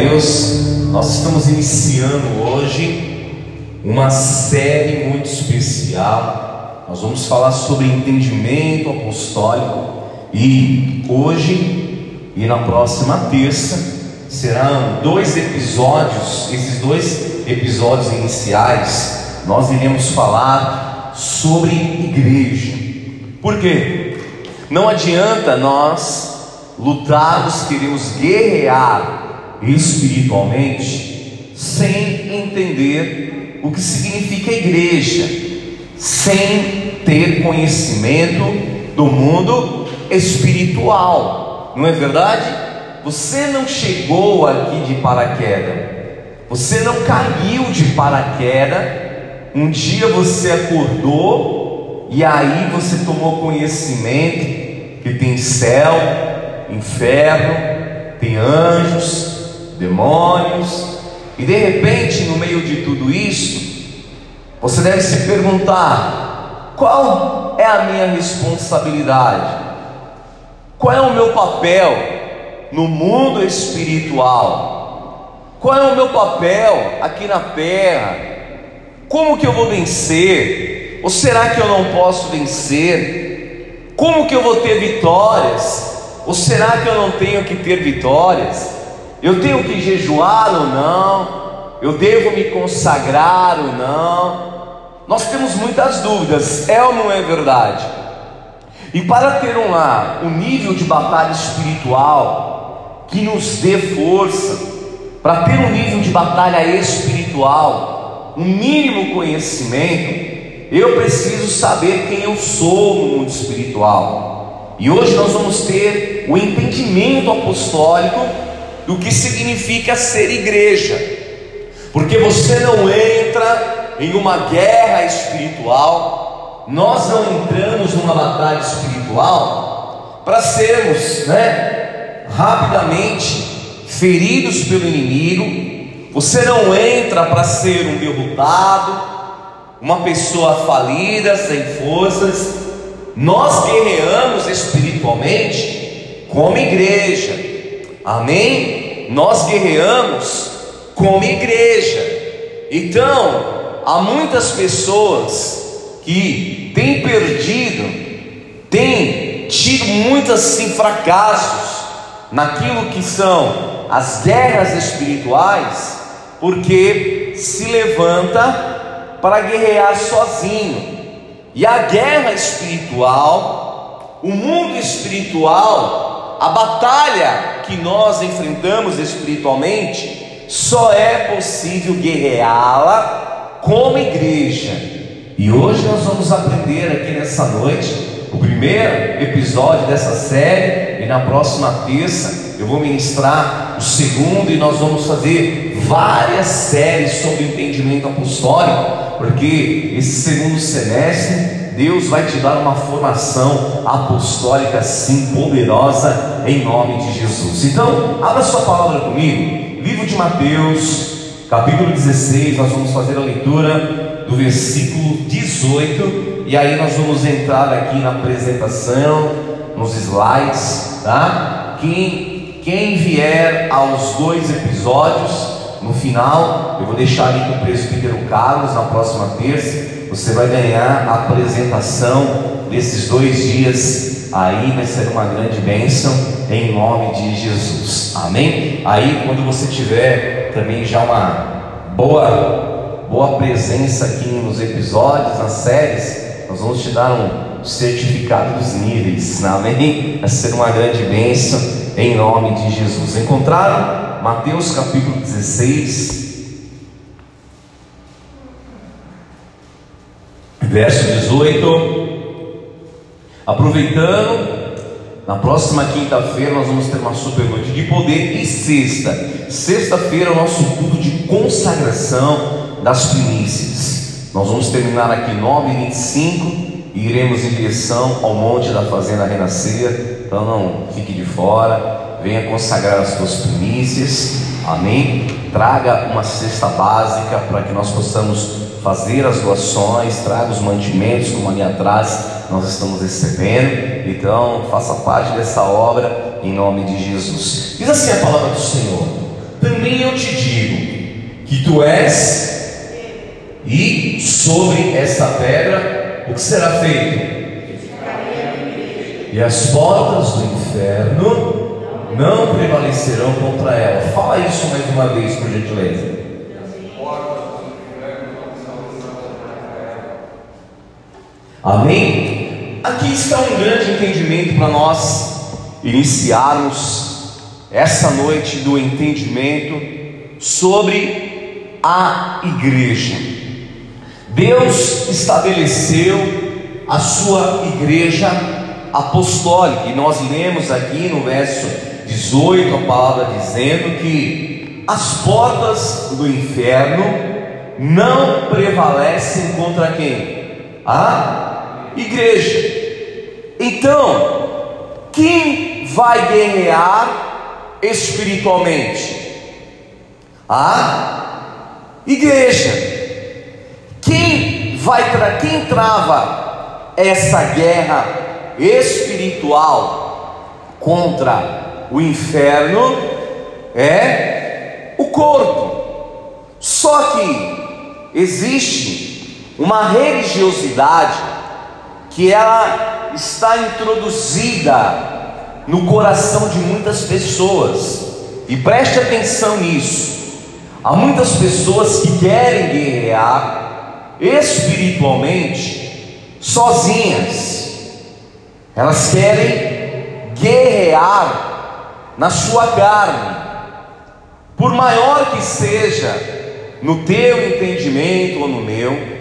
Deus, nós estamos iniciando hoje uma série muito especial. Nós vamos falar sobre entendimento apostólico e hoje e na próxima terça serão dois episódios. Esses dois episódios iniciais nós iremos falar sobre igreja. Por quê? Não adianta nós lutarmos, queremos guerrear espiritualmente sem entender o que significa igreja, sem ter conhecimento do mundo espiritual, não é verdade? Você não chegou aqui de paraquedas, você não caiu de paraquedas. Um dia você acordou e aí você tomou conhecimento que tem céu, inferno, tem anjos, demônios, e de repente, no meio de tudo isso, você deve se perguntar: qual é a minha responsabilidade? Qual é o meu papel no mundo espiritual? Qual é o meu papel aqui na terra? Como que eu vou vencer? Ou será que eu não posso vencer? Como que eu vou ter vitórias? Ou será que eu não tenho que ter vitórias? Eu tenho que jejuar ou não? Eu devo me consagrar ou não? Nós temos muitas dúvidas, é ou não é verdade? E para ter um lá um nível de batalha espiritual que nos dê força, para ter um nível de batalha espiritual, um mínimo conhecimento, eu preciso saber quem eu sou no mundo espiritual. E hoje nós vamos ter o entendimento apostólico do que significa ser igreja, porque você não entra em uma guerra espiritual, nós não entramos numa batalha espiritual para sermos, né, rapidamente feridos pelo inimigo. Você não entra para ser um derrotado, uma pessoa falida, sem forças. Nós guerreamos espiritualmente como igreja. Amém? Nós guerreamos como igreja. Então, há muitas pessoas que têm perdido, têm tido muitos assim, fracassos naquilo que são as guerras espirituais, porque se levanta para guerrear sozinho. E a guerra espiritual, o mundo espiritual, a batalha que nós enfrentamos espiritualmente só é possível guerreá-la como igreja. E hoje nós vamos aprender aqui nessa noite o primeiro episódio dessa série, e na próxima terça eu vou ministrar o segundo, e nós vamos fazer várias séries sobre entendimento apostólico, porque esse segundo semestre Deus vai te dar uma formação apostólica sim poderosa em nome de Jesus. Então, abra sua palavra comigo, livro de Mateus, capítulo 16, nós vamos fazer a leitura do versículo 18 e aí nós vamos entrar aqui na apresentação, nos slides, tá? Quem, quem vier aos dois episódios, no final, eu vou deixar ali com o presbítero Carlos na próxima terça você vai ganhar a apresentação desses dois dias. Aí vai ser uma grande bênção em nome de Jesus. Amém? Aí quando você tiver também já uma boa, boa presença aqui nos episódios, nas séries, nós vamos te dar um certificado dos níveis. Amém? Vai ser uma grande bênção em nome de Jesus. Encontraram? Mateus capítulo 16. Verso 18. Aproveitando, na próxima quinta-feira nós vamos ter uma super noite de poder e sexta. Sexta-feira é o nosso culto de consagração das primícias. Nós vamos terminar aqui 9h25 e iremos em direção ao Monte da Fazenda Renascer. Então não fique de fora, venha consagrar as suas primícias. Amém? Traga uma cesta básica para que nós possamos fazer as doações, traga os mantimentos, como ali atrás nós estamos recebendo. Então, faça parte dessa obra em nome de Jesus. Diz assim a palavra do Senhor: Também te digo que tu és, e sobre esta pedra, o que será feito? E as portas do inferno não prevalecerão contra ela. Fala isso mais uma vez, por gentileza. Amém? Aqui está um grande entendimento para nós iniciarmos essa noite do entendimento sobre a igreja. Deus estabeleceu a sua igreja apostólica, e nós lemos aqui no verso 18 a palavra dizendo que as portas do inferno não prevalecem contra quem? A igreja. Então, quem vai guerrear espiritualmente? A igreja. Quem vai para quem trava essa guerra espiritual contra o inferno é o corpo. Só que existe uma religiosidade que ela está introduzida no coração de muitas pessoas. E preste atenção nisso. Há muitas pessoas que querem guerrear espiritualmente sozinhas. Elas querem guerrear na sua carne. Por maior que seja no teu entendimento ou no meu,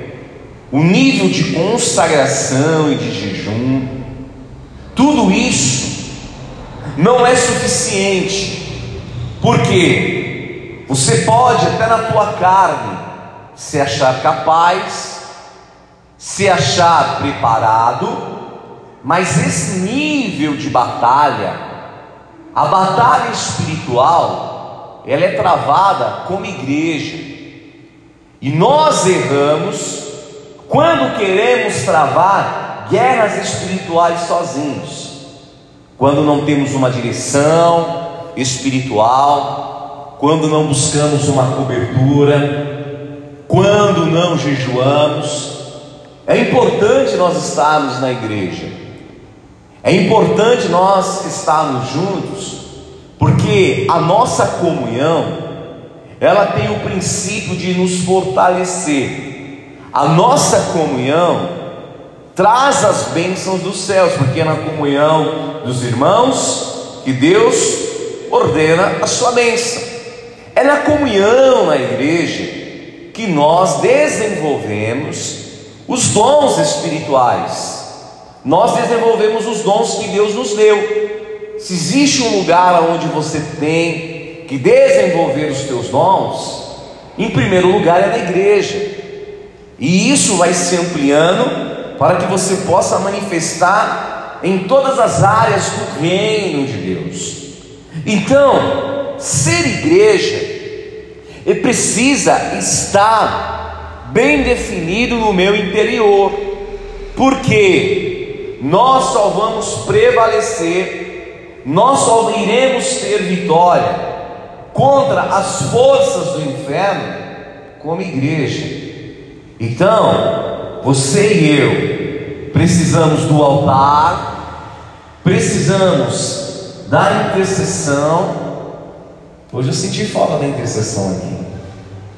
o nível de consagração e de jejum, tudo isso não é suficiente, porque você pode até na tua carne se achar capaz, se achar preparado, mas esse nível de batalha, a batalha espiritual, ela é travada como igreja, e nós erramos quando queremos travar guerras espirituais sozinhos, quando não temos uma direção espiritual, quando não buscamos uma cobertura, quando não jejuamos, é importante nós estarmos na igreja, é importante nós estarmos juntos, porque a nossa comunhão, ela tem o princípio de nos fortalecer a nossa comunhão traz as bênçãos dos céus, porque é na comunhão dos irmãos que Deus ordena a sua bênção. É na comunhão na igreja que nós desenvolvemos os dons espirituais. Nós desenvolvemos os dons que Deus nos deu. Se existe um lugar onde você tem que desenvolver os teus dons, em primeiro lugar é na igreja. E isso vai se ampliando para que você possa manifestar em todas as áreas do reino de Deus. Então, ser igreja precisa estar bem definido no meu interior, porque nós só vamos prevalecer, nós só iremos ter vitória contra as forças do inferno como igreja. Então, você e eu precisamos do altar, precisamos da intercessão. Hoje eu senti falta da intercessão aqui.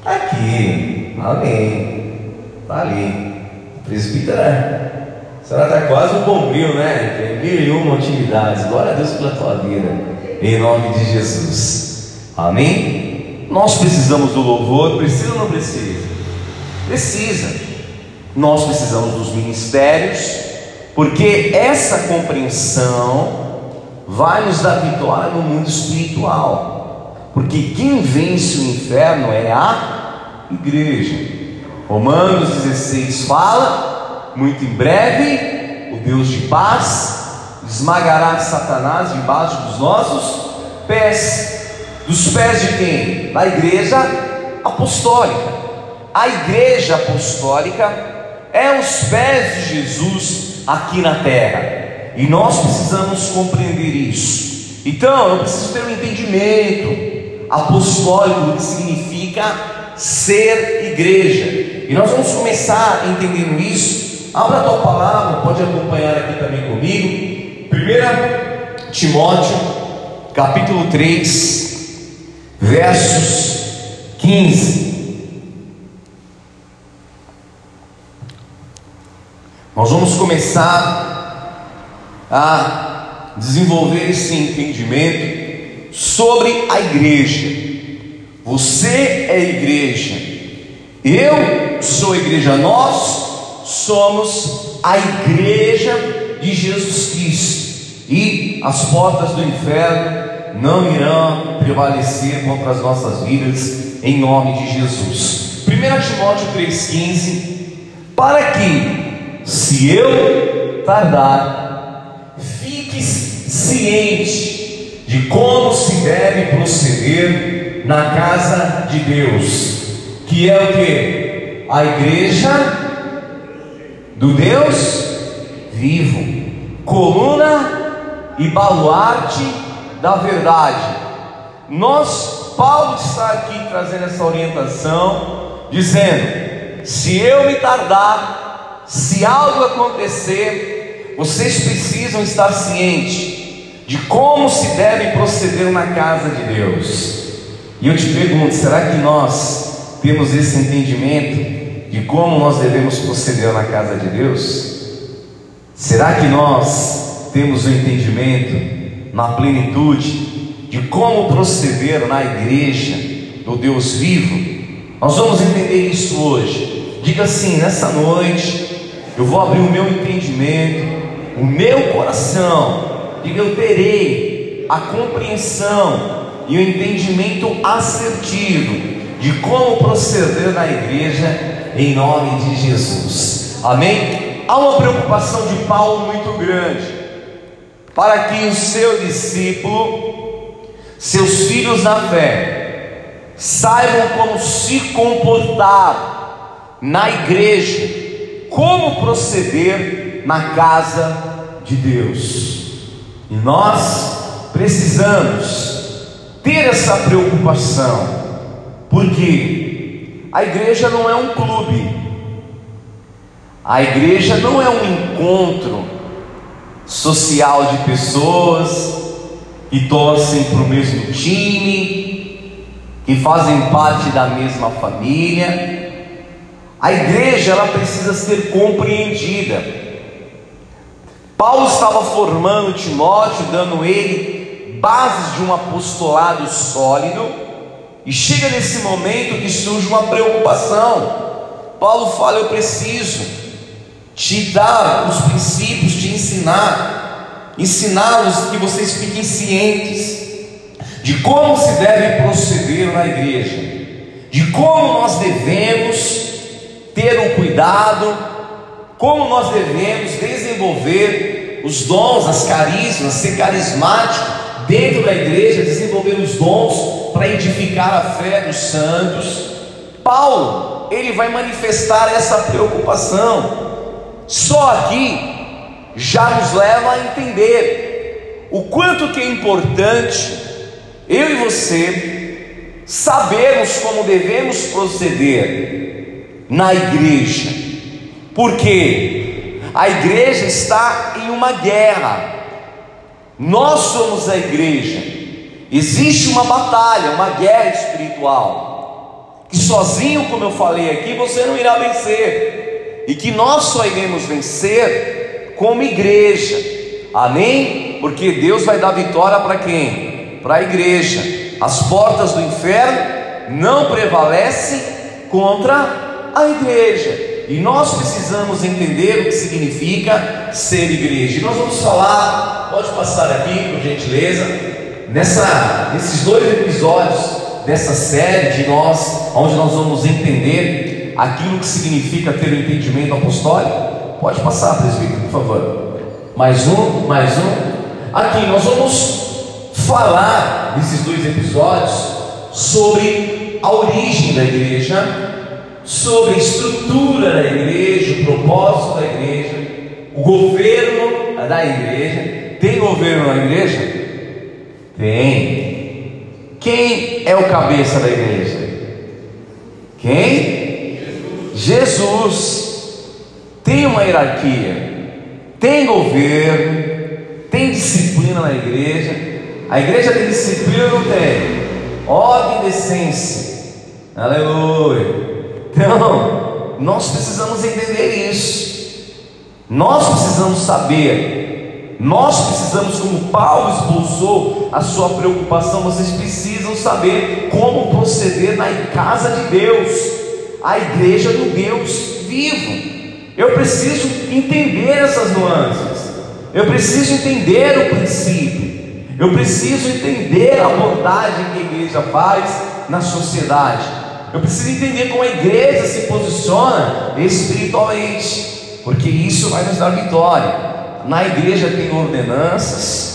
Aqui, amém. Está ali. O presbítero é. Será está quase um bombril, né? Tem mil e uma atividades. Glória a Deus pela tua vida. Em nome de Jesus. Amém? Nós precisamos do louvor, precisa ou não precisa? Precisa. Nós precisamos dos ministérios, porque essa compreensão vai nos dar vitória no mundo espiritual. Porque quem vence o inferno é a igreja. Romanos 16 fala: muito em breve, o Deus de paz esmagará Satanás debaixo dos nossos pés. Dos pés de quem? Da igreja apostólica. A igreja apostólica é os pés de Jesus aqui na terra, e nós precisamos compreender isso. Então, eu preciso ter um entendimento apostólico do que significa ser igreja. E nós vamos começar entendendo isso. Abra a tua palavra, pode acompanhar aqui também comigo. 1 Timóteo, capítulo 3, versos 15. Nós vamos começar a desenvolver esse entendimento sobre a igreja. Você é igreja, eu sou igreja, nós somos a igreja de Jesus Cristo, e as portas do inferno não irão prevalecer contra as nossas vidas, em nome de Jesus. 1 Timóteo 3,15: Para que, se eu tardar, fiques ciente de como se deve proceder na casa de Deus, que é o que? A igreja do Deus vivo, coluna e baluarte da verdade. Nós, Paulo está aqui trazendo essa orientação, dizendo: se eu me tardar, se algo acontecer, vocês precisam estar cientes de como se deve proceder na casa de Deus. E eu te pergunto: será que nós temos esse entendimento de como nós devemos proceder na casa de Deus? Será que nós temos o entendimento na plenitude de como proceder na igreja do Deus vivo? Nós vamos entender isso hoje. Diga assim: nessa noite, eu vou abrir o meu entendimento, o meu coração. Diga, eu terei a compreensão e o entendimento assertivo de como proceder na igreja em nome de Jesus. Amém? Há uma preocupação de Paulo muito grande para que o seu discípulo, seus filhos na fé, saibam como se comportar na igreja, como proceder na casa de Deus. E nós precisamos ter essa preocupação, porque a igreja não é um clube, a igreja não é um encontro social de pessoas que torcem para o mesmo time, que fazem parte da mesma família. A igreja ela precisa ser compreendida. Paulo estava formando Timóteo, dando ele bases de um apostolado sólido, e chega nesse momento que surge uma preocupação. Paulo fala: Eu preciso te dar os princípios, te ensinar, ensiná-los que vocês fiquem cientes de como se deve proceder na igreja, de como nós devemos ter um cuidado, como nós devemos desenvolver os dons, as carismas, ser carismático dentro da igreja, desenvolver os dons para edificar a fé dos santos. Paulo, ele vai manifestar essa preocupação. Só aqui já nos leva a entender o quanto que é importante eu e você sabermos como devemos proceder na igreja. Porque a igreja está em uma guerra. Nós somos a igreja. Existe uma batalha, uma guerra espiritual. Que sozinho, como eu falei aqui, você não irá vencer. E que nós só iremos vencer como igreja. Amém? Porque Deus vai dar vitória para quem? Para a igreja. As portas do inferno não prevalecem contra a igreja. E nós precisamos entender o que significa ser igreja. E nós vamos falar, pode passar aqui, por gentileza, nessa, nesses dois episódios dessa série de nós, onde nós vamos entender aquilo que significa ter o um entendimento apostólico. Pode passar, presbítero, por favor. Mais um, mais um. Aqui nós vamos falar nesses dois episódios sobre a origem da igreja sobre a estrutura da igreja, o propósito da igreja, o governo da igreja. Tem governo na igreja? Tem. Quem é o cabeça da igreja? Quem? Jesus. Tem uma hierarquia, tem governo, tem disciplina na igreja. A igreja tem disciplina ou não tem? Ordem e decência. Aleluia. Então, nós precisamos entender isso. Nós precisamos saber. Nós precisamos, como Paulo expulsou a sua preocupação, vocês precisam saber como proceder na casa de Deus, a igreja do Deus vivo. Eu preciso entender essas nuances. Eu preciso entender o princípio. Eu preciso entender a abordagem que a igreja faz na sociedade. Eu preciso entender como a igreja se posiciona espiritualmente, porque isso vai nos dar vitória. Na igreja tem ordenanças,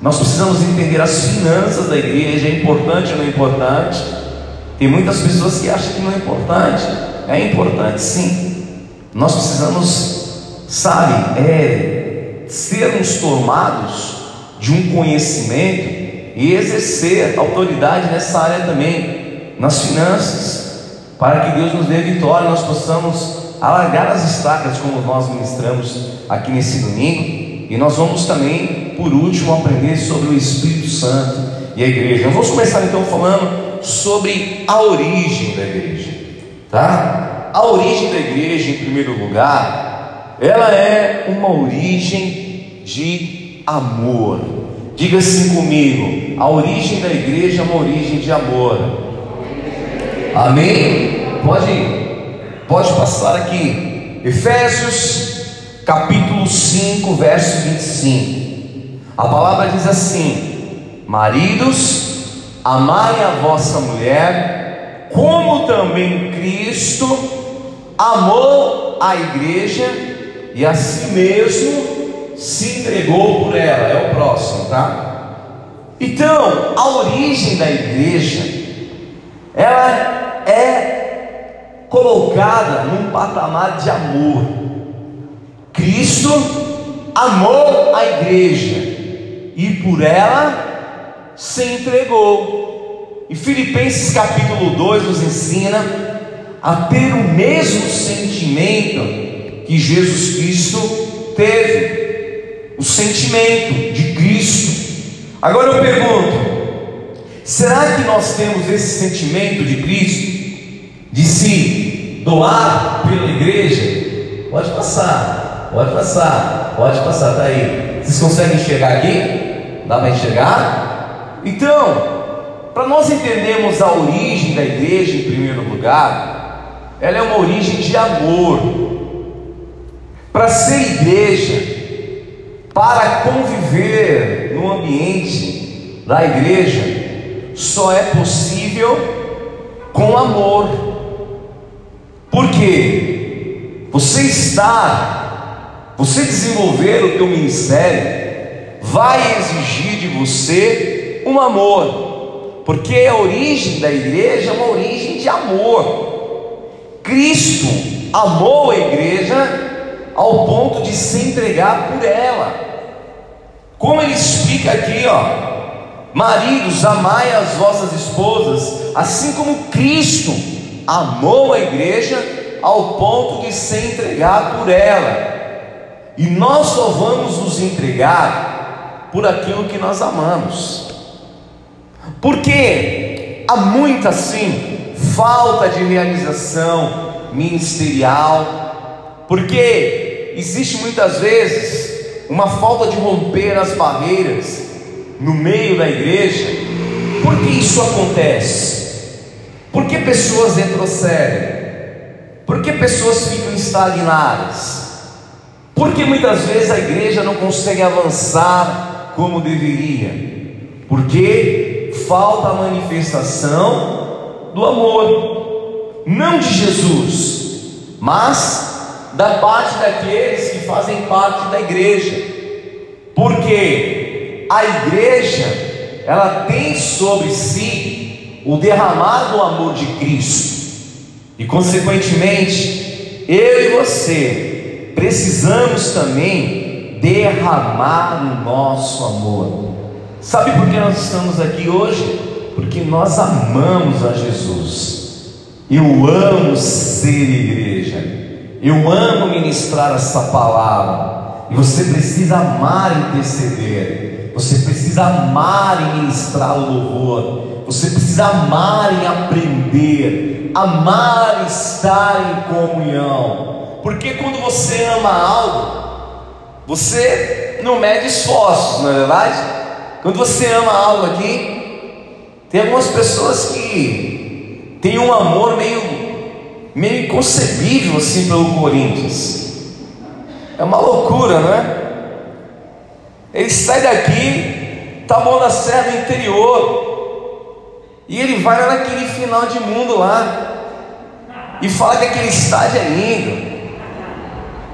nós precisamos entender as finanças da igreja, é importante ou não é importante? Tem muitas pessoas que acham que não é importante. É importante sim. Nós precisamos, sabe, é, sermos tomados de um conhecimento e exercer autoridade nessa área também, nas finanças, para que Deus nos dê vitória, nós possamos alargar as estacas como nós ministramos aqui nesse domingo, e nós vamos também, por último, aprender sobre o Espírito Santo e a igreja. Vamos começar então falando sobre a origem da igreja, tá? A origem da igreja, em primeiro lugar, ela é uma origem de amor. Diga assim comigo: a origem da igreja é uma origem de amor. Amém? Pode, pode passar aqui. Efésios capítulo 5, verso 25. A palavra diz assim: Maridos, amai a vossa mulher, como também Cristo amou a igreja e a si mesmo se entregou por ela, é o próximo, tá? Então, a origem da igreja, ela é colocada num patamar de amor. Cristo amou a igreja e por ela se entregou. E Filipenses capítulo 2 nos ensina a ter o mesmo sentimento que Jesus Cristo teve o sentimento de Cristo. Agora eu pergunto: será que nós temos esse sentimento de Cristo, de se doar pela igreja? Pode passar, pode passar, pode passar, tá aí. Vocês conseguem enxergar aqui? Dá para enxergar? Então, para nós entendermos a origem da igreja em primeiro lugar, ela é uma origem de amor. Para ser igreja, para conviver no ambiente da igreja só é possível com amor. Porque você estar, você desenvolver o teu ministério vai exigir de você um amor. Porque a origem da igreja é uma origem de amor. Cristo amou a igreja ao ponto de se entregar por ela. Como ele explica aqui, ó, maridos, amai as vossas esposas, assim como Cristo amou a igreja ao ponto de se entregar por ela. E nós só vamos nos entregar por aquilo que nós amamos. Porque há muita sim falta de realização ministerial, porque existe muitas vezes uma falta de romper as barreiras no meio da igreja. Por que isso acontece? Por que pessoas retrocedem? Por que pessoas ficam estagnadas? Por que muitas vezes a igreja não consegue avançar como deveria? Porque falta a manifestação do amor, não de Jesus, mas da parte daqueles que fazem parte da igreja, porque a igreja ela tem sobre si o derramar do amor de Cristo, e consequentemente, eu e você precisamos também derramar o nosso amor. Sabe por que nós estamos aqui hoje? Porque nós amamos a Jesus. Eu amo ser igreja. Eu amo ministrar essa palavra. E você precisa amar interceder. Você precisa amar em ministrar o louvor. Você precisa amar em aprender. Amar estar em comunhão. Porque quando você ama algo, você não mede esforços, não é verdade? Quando você ama algo aqui, tem algumas pessoas que têm um amor meio, meio inconcebível assim pelo Corinthians. É uma loucura, não é? Ele sai daqui, tá bom na serra do interior, e ele vai lá naquele final de mundo lá, e fala que aquele estádio é lindo,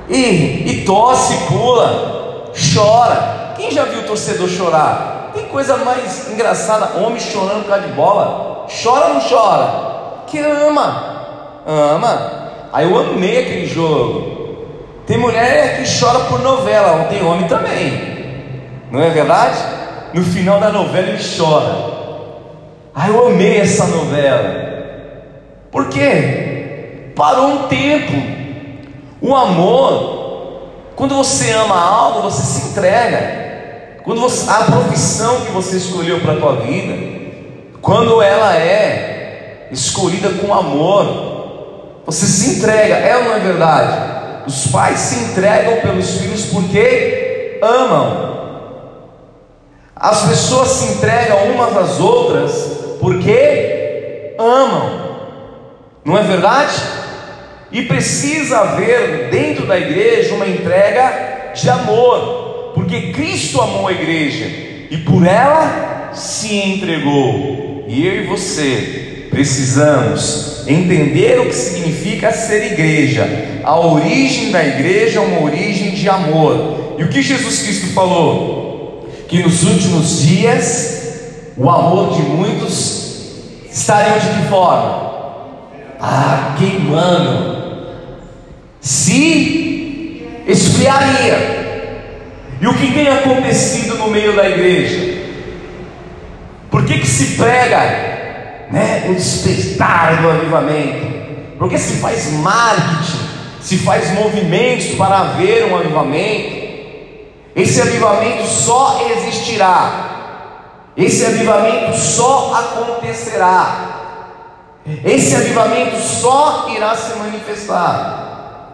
e, e tosse, pula, chora. Quem já viu o torcedor chorar? Tem coisa mais engraçada, homem chorando por causa de bola. Chora ou não chora? Que ama, ama. Aí eu amei aquele jogo. Tem mulher que chora por novela, tem homem também. Não é verdade? No final da novela ele chora. Ah, eu amei essa novela. Por quê? Parou um tempo. O amor, quando você ama algo, você se entrega. Quando você, a profissão que você escolheu para a tua vida, quando ela é escolhida com amor, você se entrega, é ou não é verdade? Os pais se entregam pelos filhos porque amam. As pessoas se entregam umas às outras porque amam. Não é verdade? E precisa haver dentro da igreja uma entrega de amor, porque Cristo amou a igreja e por ela se entregou. E eu e você precisamos entender o que significa ser igreja. A origem da igreja é uma origem de amor. E o que Jesus Cristo falou? Que nos últimos dias o amor de muitos estaria de que forma? Ah, queimando se esfriaria. E o que tem acontecido no meio da igreja? Por que, que se prega né, o despertar do avivamento? Porque se faz marketing, se faz movimentos para haver um avivamento. Esse avivamento só existirá, esse avivamento só acontecerá, esse avivamento só irá se manifestar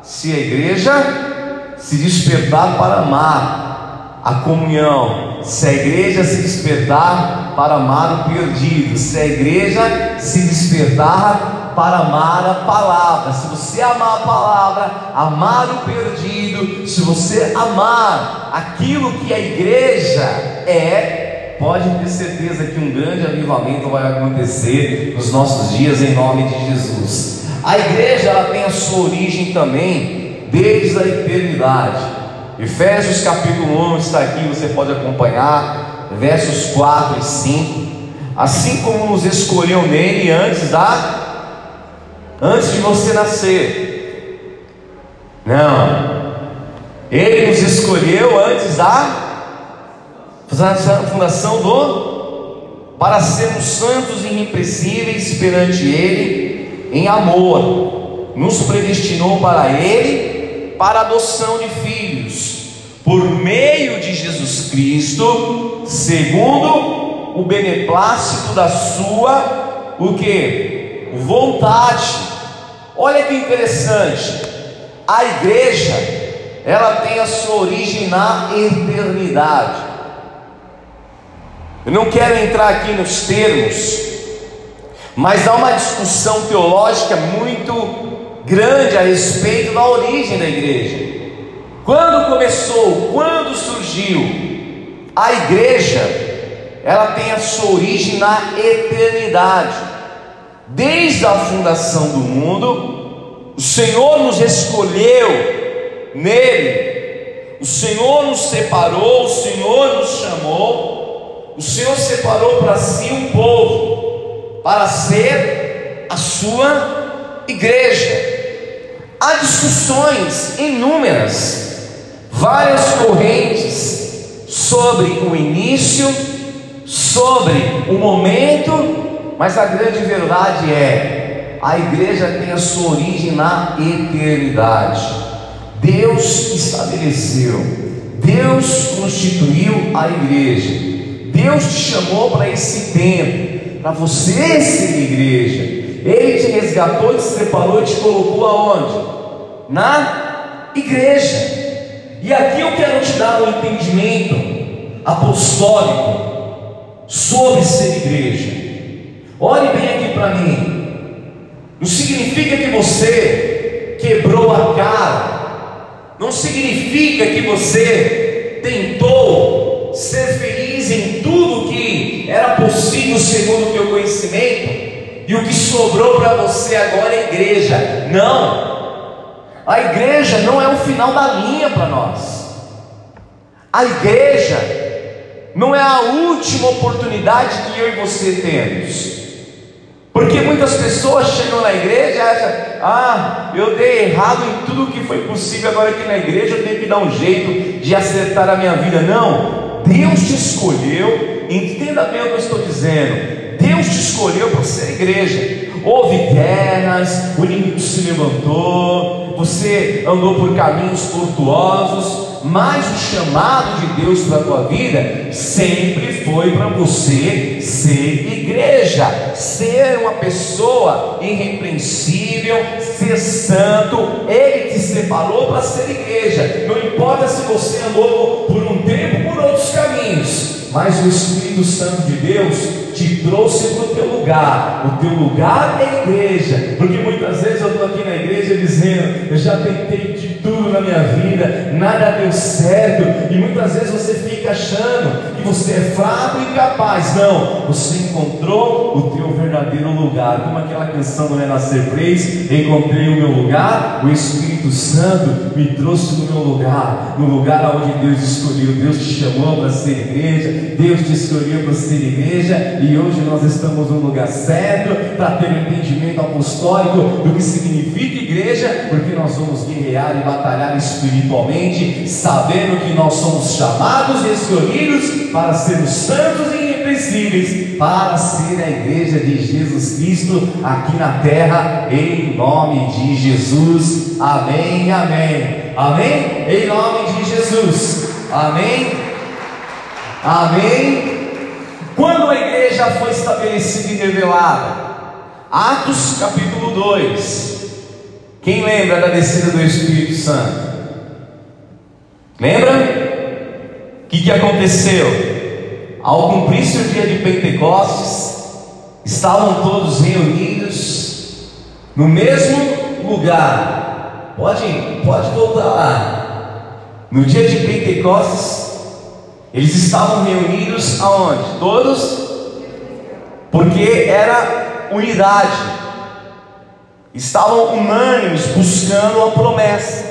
se a igreja se despertar para amar a comunhão, se a igreja se despertar para amar o perdido, se a igreja se despertar para amar a palavra, se você amar a palavra, amar o perdido, se você amar aquilo que a igreja é, pode ter certeza que um grande avivamento vai acontecer nos nossos dias em nome de Jesus. A igreja ela tem a sua origem também desde a eternidade. Efésios capítulo 1 está aqui, você pode acompanhar, versos 4 e 5. Assim como nos escolheu nele antes da antes de você nascer. Não. Ele nos escolheu antes da fundação do para sermos santos e irrepreensíveis perante ele em amor, nos predestinou para Ele, para a adoção de filhos, por meio de Jesus Cristo, segundo o beneplácito da Sua, o que? Vontade. Olha que interessante, a igreja, ela tem a sua origem na eternidade. Eu não quero entrar aqui nos termos, mas há uma discussão teológica muito grande a respeito da origem da igreja. Quando começou, quando surgiu, a igreja, ela tem a sua origem na eternidade. Desde a fundação do mundo, o Senhor nos escolheu nele, o Senhor nos separou, o Senhor nos chamou, o Senhor separou para si um povo para ser a sua igreja. Há discussões inúmeras, várias correntes sobre o início, sobre o momento, mas a grande verdade é: a igreja tem a sua origem na eternidade. Deus estabeleceu, Deus constituiu a igreja. Deus te chamou para esse tempo, para você ser igreja. Ele te resgatou, te separou e te colocou aonde? Na igreja. E aqui eu quero te dar um entendimento apostólico sobre ser igreja. Olhe bem aqui para mim. Não significa que você quebrou a cara. Não significa que você tentou ser feliz era possível segundo o teu conhecimento. E o que sobrou para você agora é igreja. Não. A igreja não é o final da linha para nós. A igreja não é a última oportunidade que eu e você temos. Porque muitas pessoas chegam na igreja e acham: ah, eu dei errado em tudo que foi possível, agora aqui na igreja eu tenho que dar um jeito de acertar a minha vida. Não, Deus te escolheu, entenda bem o que eu estou dizendo. Deus te escolheu para ser igreja. Houve guerras, o inimigo se levantou, você andou por caminhos tortuosos, mas o chamado de Deus para a tua vida sempre foi para você ser igreja, ser uma pessoa irrepreensível, ser santo. Ele te separou para ser igreja. Não importa se você andou por um tempo outros caminhos, mas o Espírito Santo de Deus te trouxe para o teu lugar. O teu lugar é a igreja. Porque muitas vezes eu estou aqui na igreja dizendo: Eu já tentei de tudo na minha vida, nada deu certo. E muitas vezes você fica achando que você é fraco e incapaz. Não, você encontrou o teu verdadeiro lugar. Como aquela canção do Renascer Praise: Encontrei o meu lugar. O Espírito Santo me trouxe no meu lugar. No lugar onde Deus escolheu. Deus te chamou para ser igreja. Deus te escolheu para ser igreja. E e hoje nós estamos no lugar certo para ter um entendimento apostólico do que significa igreja, porque nós vamos guerrear e batalhar espiritualmente, sabendo que nós somos chamados e escolhidos para sermos santos e irrepreensíveis, para ser a igreja de Jesus Cristo aqui na terra, em nome de Jesus. Amém, amém, amém, em nome de Jesus. Amém, amém. Quando a igreja foi estabelecida e revelada? Atos capítulo 2. Quem lembra da descida do Espírito Santo? Lembra? O que, que aconteceu? Ao cumprir-se o dia de Pentecostes, estavam todos reunidos no mesmo lugar. Pode, pode voltar lá. No dia de Pentecostes, eles estavam reunidos aonde? Todos? Porque era unidade. Estavam unânimes buscando a promessa.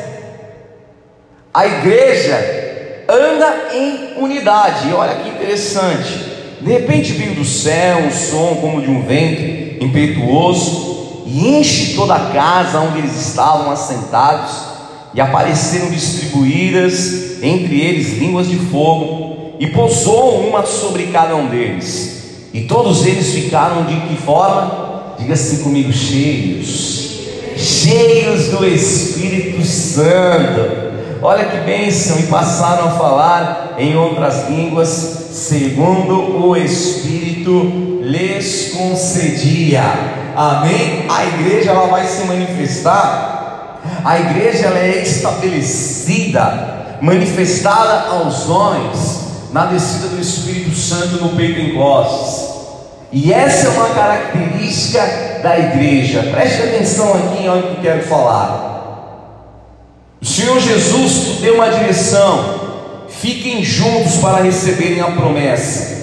A igreja anda em unidade. E olha que interessante. De repente veio do céu um som como de um vento impetuoso e enche toda a casa onde eles estavam assentados. E apareceram distribuídas entre eles línguas de fogo e pousou uma sobre cada um deles. E todos eles ficaram de que forma? Diga assim comigo: cheios, cheios do Espírito Santo. Olha que bênção! E passaram a falar em outras línguas, segundo o Espírito lhes concedia. Amém? A igreja ela vai se manifestar. A igreja ela é estabelecida, manifestada aos homens na descida do Espírito Santo no Pentecostes. E essa é uma característica da igreja. Preste atenção aqui onde eu quero falar. O Senhor Jesus deu uma direção. Fiquem juntos para receberem a promessa.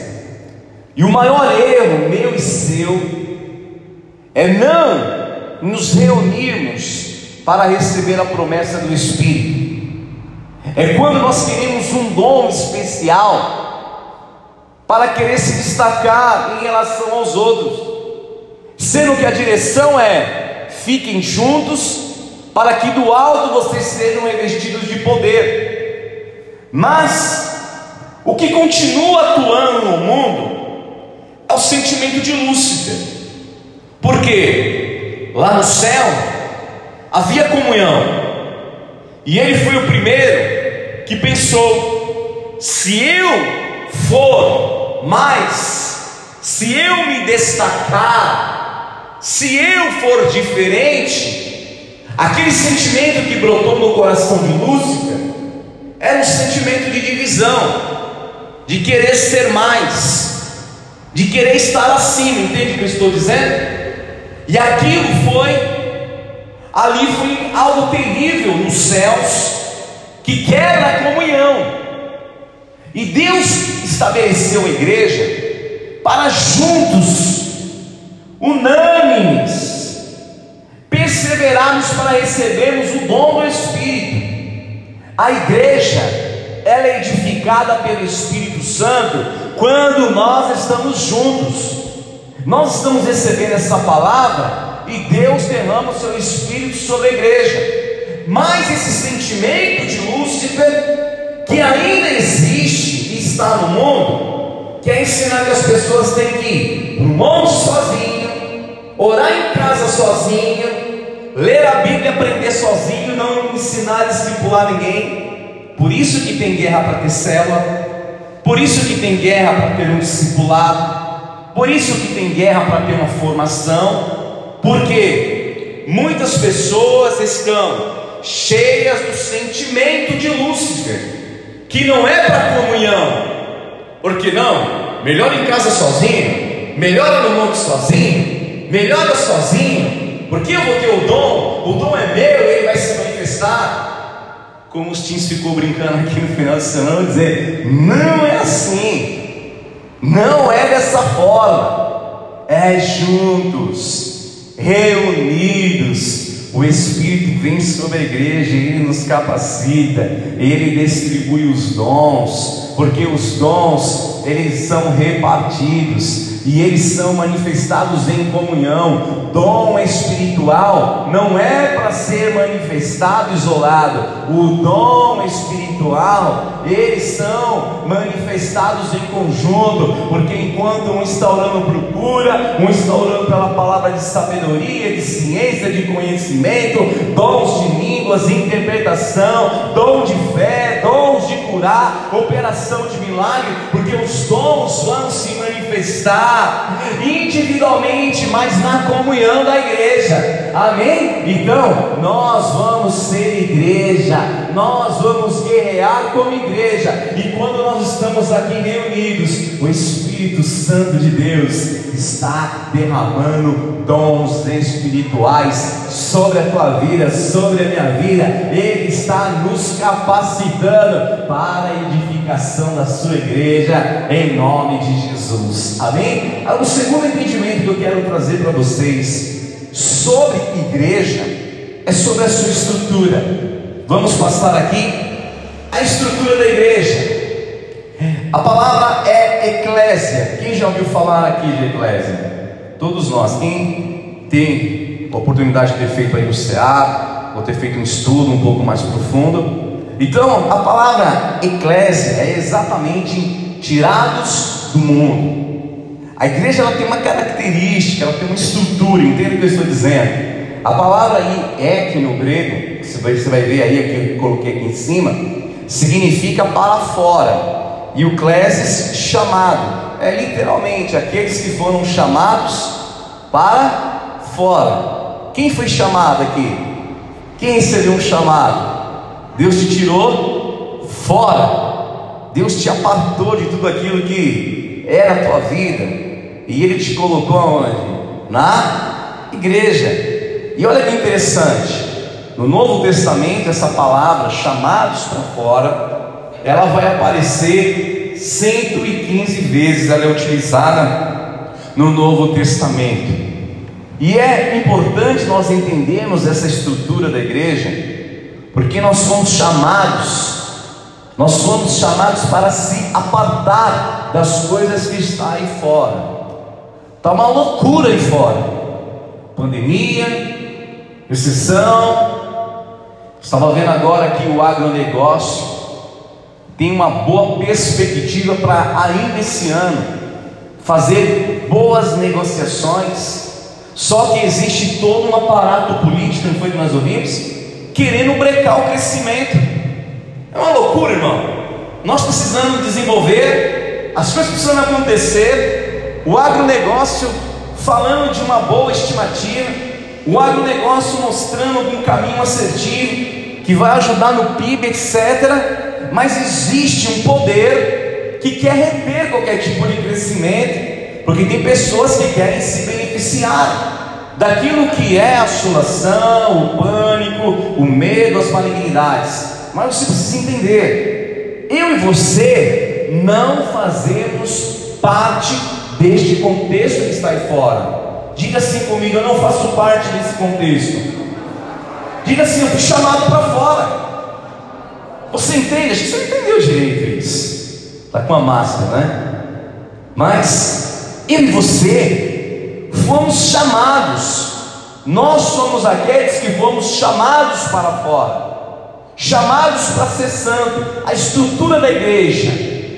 E o maior erro meu e seu é não nos reunirmos para receber a promessa do Espírito. É quando nós queremos um dom especial para querer se destacar em relação aos outros, sendo que a direção é: fiquem juntos para que do alto vocês sejam revestidos de poder. Mas o que continua atuando no mundo ao sentimento de Lúcifer. Porque lá no céu havia comunhão. E ele foi o primeiro que pensou: se eu for mais, se eu me destacar, se eu for diferente, aquele sentimento que brotou no coração de Lúcifer era um sentimento de divisão, de querer ser mais, de querer estar acima, entende o que eu estou dizendo? E aquilo foi Ali foi algo terrível nos céus que quebra a comunhão. E Deus estabeleceu a igreja para juntos, unânimes, perseverarmos para recebermos o dom do Espírito. A igreja, ela é edificada pelo Espírito Santo quando nós estamos juntos. Nós estamos recebendo essa palavra e Deus derrama o seu espírito sobre a igreja. Mas esse sentimento de Lúcifer, que ainda existe e está no mundo, quer ensinar que as pessoas têm que ir para o monte sozinho, orar em casa sozinho, ler a Bíblia, aprender sozinho, não ensinar a discipular ninguém. Por isso que tem guerra para ter célula, por isso que tem guerra para ter um discipulado, por isso que tem guerra para ter uma formação, porque muitas pessoas estão cheias do sentimento de Lúcifer, que não é para comunhão. Porque não? Melhor em casa sozinho, melhor no monte sozinho, melhor sozinho, porque eu vou ter o dom, o dom é meu, ele vai se manifestar. Como os teens ficou brincando aqui no final de semana, dizer, não é assim, não é dessa forma, é juntos reunidos, o Espírito vem sobre a igreja, ele nos capacita, ele distribui os dons, porque os dons eles são repartidos e eles são manifestados em comunhão. Dom espiritual não é para ser manifestado isolado. O dom espiritual, eles são manifestados em conjunto, porque enquanto um está orando por cura, um está orando pela palavra de sabedoria, de ciência, de conhecimento, dons de línguas, interpretação, dom de fé, dons de curar, operação de milagre, porque os dons vão se manifestar individualmente, mas na comunhão da igreja. Amém? Então, nós vamos ser igreja, nós vamos guerrear como igreja, e quando nós estamos aqui reunidos, o Espírito Santo de Deus está derramando dons espirituais sobre a tua vida, sobre a minha vida, Ele está nos capacitando para a edificação da sua igreja, em nome de Jesus, amém? O segundo entendimento que eu quero trazer para vocês sobre igreja é sobre a sua estrutura. Vamos passar aqui a estrutura da igreja. A palavra é eclésia. Quem já ouviu falar aqui de eclésia? Todos nós. Quem tem a oportunidade de ter feito aí o CA, ou ter feito um estudo um pouco mais profundo. Então, a palavra eclésia é exatamente tirados do mundo. A igreja ela tem uma característica, ela tem uma estrutura, entenda o que eu estou dizendo. A palavra aí, ek no grego, vai, você vai ver aí, que eu coloquei aqui em cima, significa para fora. E o clésis, chamado. É literalmente aqueles que foram chamados para fora. Quem foi chamado aqui? Quem recebeu um chamado? Deus te tirou fora. Deus te apartou de tudo aquilo que era a tua vida. E Ele te colocou aonde? Na igreja. E olha que interessante. No Novo Testamento, essa palavra, chamados para fora, ela vai aparecer 115 vezes. Ela é utilizada no Novo Testamento. E é importante nós entendermos essa estrutura da igreja, porque nós somos chamados, nós somos chamados para se apartar das coisas que está aí fora. Está uma loucura aí fora. Pandemia, recessão. Estava vendo agora que o agronegócio tem uma boa perspectiva para ainda esse ano fazer boas negociações. Só que existe todo um aparato político, não foi que nós ouvimos? Querendo brecar o crescimento. É uma loucura, irmão. Nós precisamos desenvolver, as coisas precisam acontecer. O agronegócio falando de uma boa estimativa, o agronegócio mostrando um caminho assertivo que vai ajudar no PIB, etc. Mas existe um poder que quer reter qualquer tipo de crescimento, porque tem pessoas que querem se beneficiar daquilo que é a assolação, o pânico, o medo, as malignidades. Mas você precisa entender: eu e você não fazemos parte deste contexto que está aí fora. Diga assim comigo: eu não faço parte desse contexto. Diga assim: eu fui chamado para fora. Você entende? Que você não entendeu direito isso. Está com a máscara, né? Mas eu e você fomos chamados. Nós somos aqueles que fomos chamados para fora, chamados para ser santo. A estrutura da igreja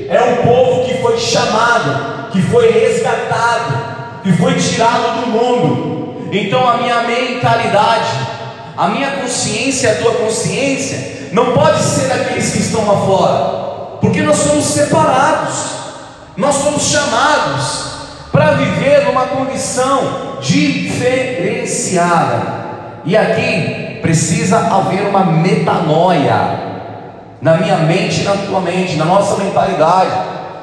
é um povo que foi chamado, que foi resgatado, que foi tirado do mundo. Então a minha mentalidade, a minha consciência, a tua consciência, não pode ser daqueles que estão lá fora, porque nós somos separados, nós somos chamados para viver numa condição diferenciada. E aqui precisa haver uma metanoia na minha mente e na tua mente, na nossa mentalidade.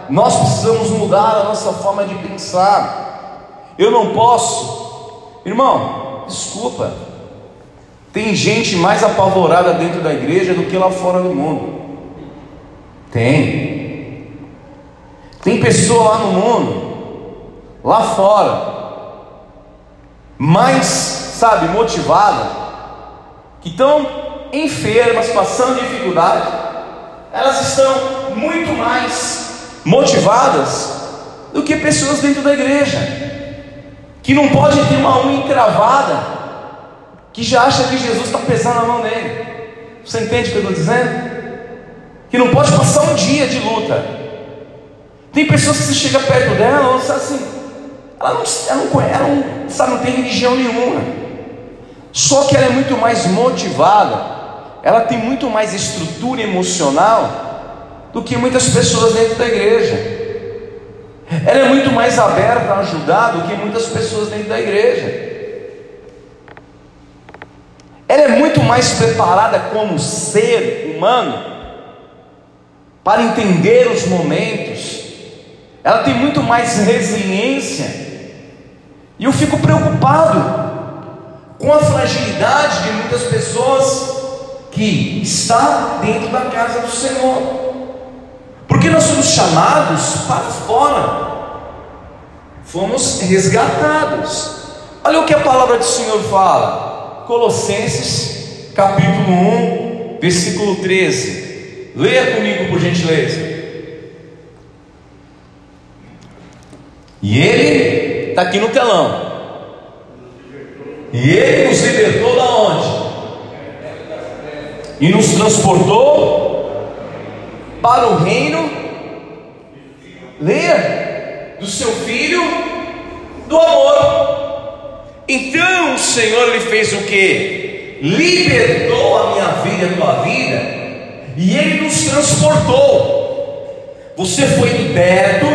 Nós precisamos mudar a nossa forma de pensar. Eu não posso, irmão, desculpa. Tem gente mais apavorada dentro da igreja do que lá fora no mundo. Tem. Tem pessoa lá no mundo, lá fora, mais, sabe, motivada, que estão enfermas, passando dificuldade, elas estão muito mais motivadas do que pessoas dentro da igreja, que não pode ter uma unha encravada, que já acha que Jesus está pesando a mão nele. Você entende o que eu estou dizendo? Que não pode passar um dia de luta. Tem pessoas que você chega perto dela, ou assim, ela não, ela não, ela não, sabe, não tem religião nenhuma. Só que ela é muito mais motivada, ela tem muito mais estrutura emocional do que muitas pessoas dentro da igreja. Ela é muito mais aberta a ajudar do que muitas pessoas dentro da igreja. Ela é muito mais preparada como ser humano para entender os momentos. Ela tem muito mais resiliência. E eu fico preocupado com a fragilidade de muitas pessoas que está dentro da casa do Senhor. Porque nós somos chamados para fora. Fomos resgatados. Olha o que a palavra do Senhor fala. Colossenses, capítulo 1, versículo 13. Leia comigo, por gentileza. E ele está aqui no telão. E ele nos libertou da onde? E nos transportou para o reino. Leia do seu filho do amor. Então o Senhor lhe fez o que? Libertou a minha vida a tua vida, e Ele nos transportou. Você foi liberto,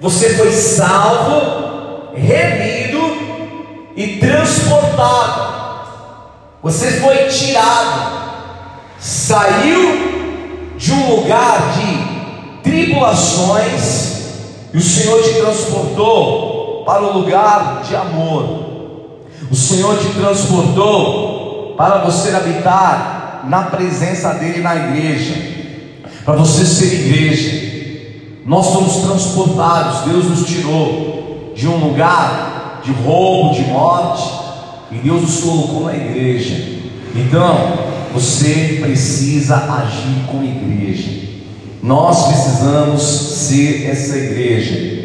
você foi salvo, remido e transportado. Você foi tirado, saiu de um lugar de tribulações e o Senhor te transportou para o lugar de amor. O Senhor te transportou para você habitar na presença dele na igreja, para você ser igreja. Nós somos transportados, Deus nos tirou de um lugar de roubo, de morte, e Deus nos colocou na igreja. Então, você precisa agir com igreja. Nós precisamos ser essa igreja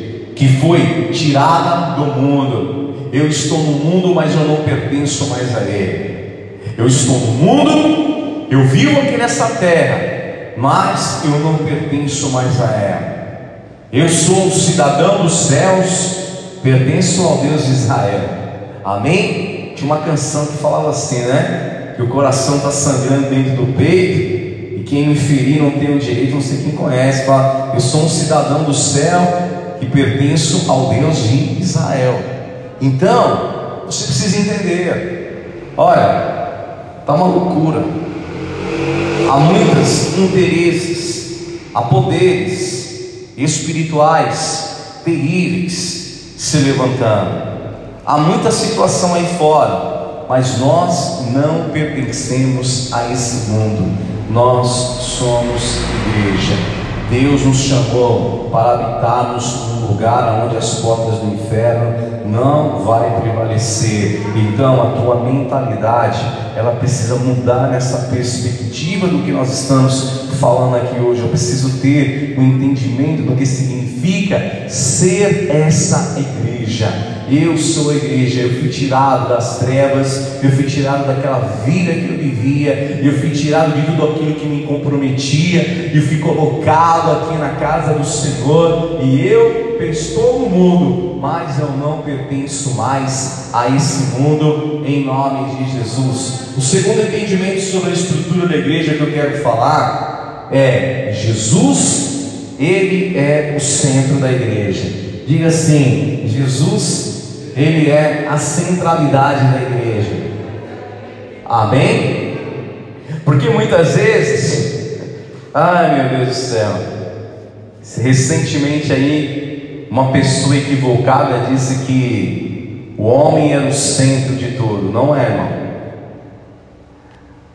que foi tirada do mundo. Eu estou no mundo, mas eu não pertenço mais a ele. Eu estou no mundo, eu vivo aqui nessa terra, mas eu não pertenço mais a ela. Eu sou um cidadão dos céus pertenço ao Deus de Israel. Amém? Tinha uma canção que falava assim, né? Que o coração está sangrando dentro do peito e quem me ferir não tem o direito, não sei quem conhece. Fala, eu sou um cidadão do céu e pertenço ao Deus de Israel. Então, você precisa entender. Olha, tá uma loucura. Há muitos interesses, há poderes espirituais terríveis se levantando. Há muita situação aí fora, mas nós não pertencemos a esse mundo. Nós somos igreja. Deus nos chamou para habitarmos num lugar onde as portas do inferno não vai prevalecer. Então a tua mentalidade, ela precisa mudar nessa perspectiva do que nós estamos falando aqui hoje. Eu preciso ter o um entendimento do que significa ser essa igreja. Eu sou a igreja, eu fui tirado das trevas, eu fui tirado daquela vida que eu vivia, eu fui tirado de tudo aquilo que me comprometia, eu fui colocado aqui na casa do Senhor, e eu estou no mundo, mas eu não pertenço mais a esse mundo, em nome de Jesus. O segundo entendimento sobre a estrutura da igreja que eu quero falar é: Jesus, Ele é o centro da igreja. Diga assim: Jesus ele é a centralidade da igreja. Amém? Porque muitas vezes, ai meu Deus do céu, recentemente aí, uma pessoa equivocada disse que o homem era o centro de tudo. Não é, irmão.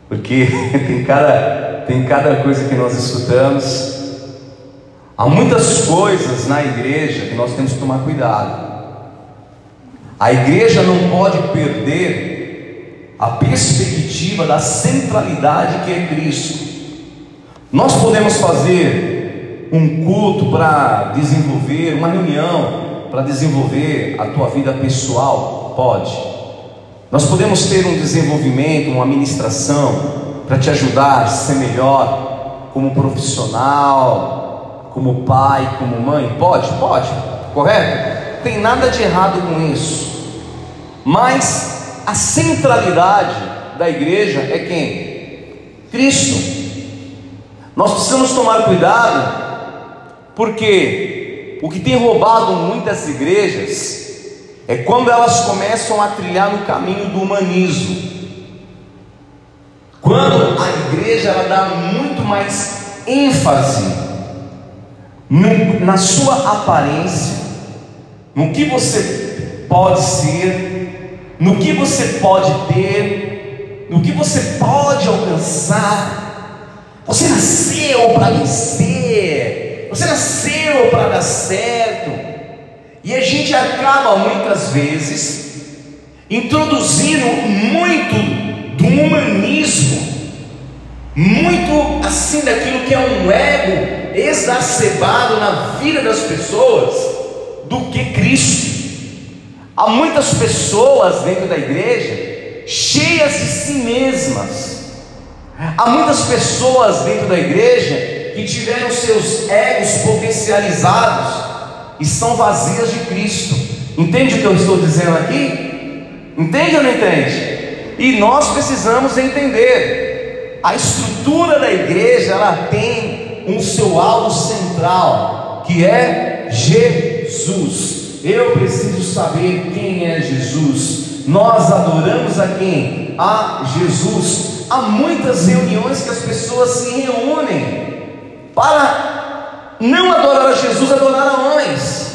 Porque tem cada, tem cada coisa que nós escutamos. Há muitas coisas na igreja que nós temos que tomar cuidado. A igreja não pode perder a perspectiva da centralidade que é Cristo. Nós podemos fazer um culto para desenvolver, uma reunião para desenvolver a tua vida pessoal? Pode. Nós podemos ter um desenvolvimento, uma administração para te ajudar a ser melhor como profissional, como pai, como mãe? Pode, pode, correto? Tem nada de errado com isso. Mas a centralidade da igreja é quem? Cristo. Nós precisamos tomar cuidado, porque o que tem roubado muitas igrejas é quando elas começam a trilhar no caminho do humanismo. Quando a igreja ela dá muito mais ênfase no, na sua aparência, no que você pode ser, no que você pode ter, no que você pode alcançar. Você nasceu para vencer, você nasceu para dar certo. E a gente acaba muitas vezes introduzindo muito do humanismo, muito assim daquilo que é um ego exacerbado na vida das pessoas, do que Cristo. Há muitas pessoas dentro da igreja cheias de si mesmas. Há muitas pessoas dentro da igreja que tiveram seus egos potencializados e são vazias de Cristo. Entende o que eu estou dizendo aqui? Entende ou não entende? E nós precisamos entender. A estrutura da igreja ela tem um seu alvo central, que é Jesus. Eu preciso saber quem é Jesus. Nós adoramos a quem? A Jesus. Há muitas reuniões que as pessoas se reúnem para não adorar a Jesus, adorar a homens.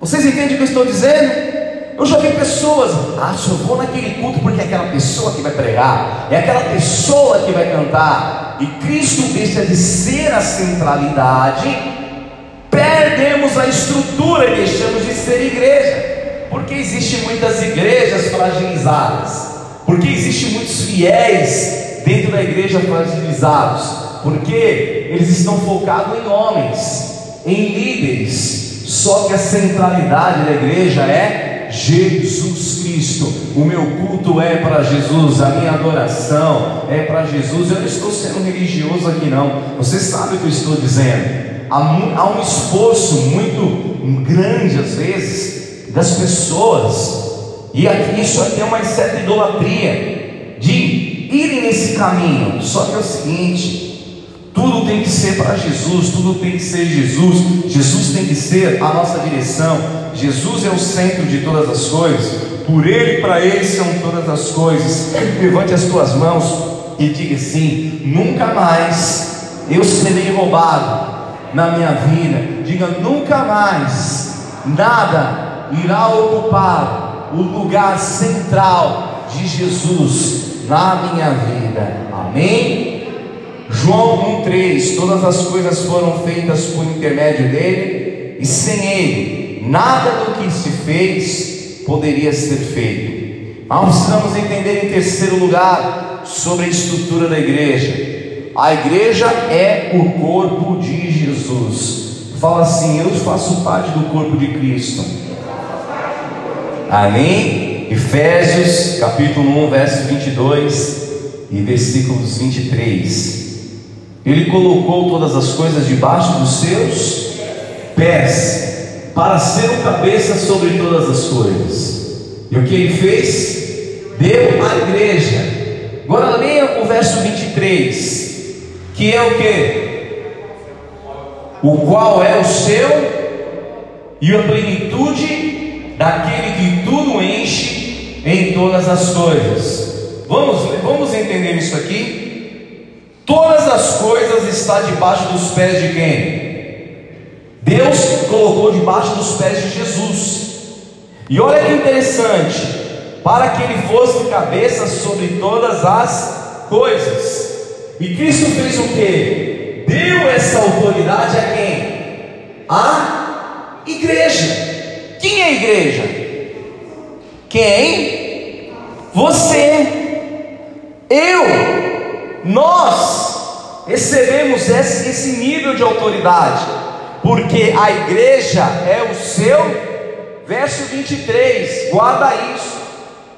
Vocês entendem o que eu estou dizendo? Eu já vi pessoas, ah, só vou naquele culto porque é aquela pessoa que vai pregar, é aquela pessoa que vai cantar, e Cristo deixa de ser a centralidade perdemos a estrutura e deixamos de ser igreja, porque existem muitas igrejas fragilizadas, porque existem muitos fiéis dentro da igreja fragilizados, porque eles estão focados em homens, em líderes, só que a centralidade da igreja é Jesus Cristo. O meu culto é para Jesus, a minha adoração é para Jesus. Eu não estou sendo religioso aqui, não. Você sabe o que eu estou dizendo há um esforço muito grande às vezes das pessoas, e aqui isso aqui é uma certa idolatria, de irem nesse caminho. Só que é o seguinte: tudo tem que ser para Jesus, tudo tem que ser Jesus, Jesus tem que ser a nossa direção, Jesus é o centro de todas as coisas, por Ele e para Ele são todas as coisas. Levante as tuas mãos e diga assim: nunca mais eu serei roubado na minha vida. Diga: nunca mais nada irá ocupar o lugar central de Jesus na minha vida. Amém? João 1,3: Todas as coisas foram feitas por intermédio dele, e sem ele, nada do que se fez poderia ser feito. Nós precisamos entender, em terceiro lugar, sobre a estrutura da igreja. A igreja é o corpo de Jesus. Fala assim: Eu faço parte do corpo de Cristo. Amém? Efésios capítulo 1, verso 22 e versículos 23. Ele colocou todas as coisas debaixo dos seus pés, para ser o cabeça sobre todas as coisas. E o que ele fez? Deu à igreja. Agora leia o verso 23 que é o que? O qual é o seu e a plenitude daquele que tudo enche em todas as coisas. Vamos, vamos entender isso aqui? Todas as coisas estão debaixo dos pés de quem? Deus colocou debaixo dos pés de Jesus. E olha que interessante, para que ele fosse cabeça sobre todas as coisas. E Cristo fez o que? Deu essa autoridade a quem? A igreja. Quem é a igreja? Quem? Você. Eu. Nós recebemos esse, esse nível de autoridade. Porque a igreja é o seu. Verso 23, guarda isso.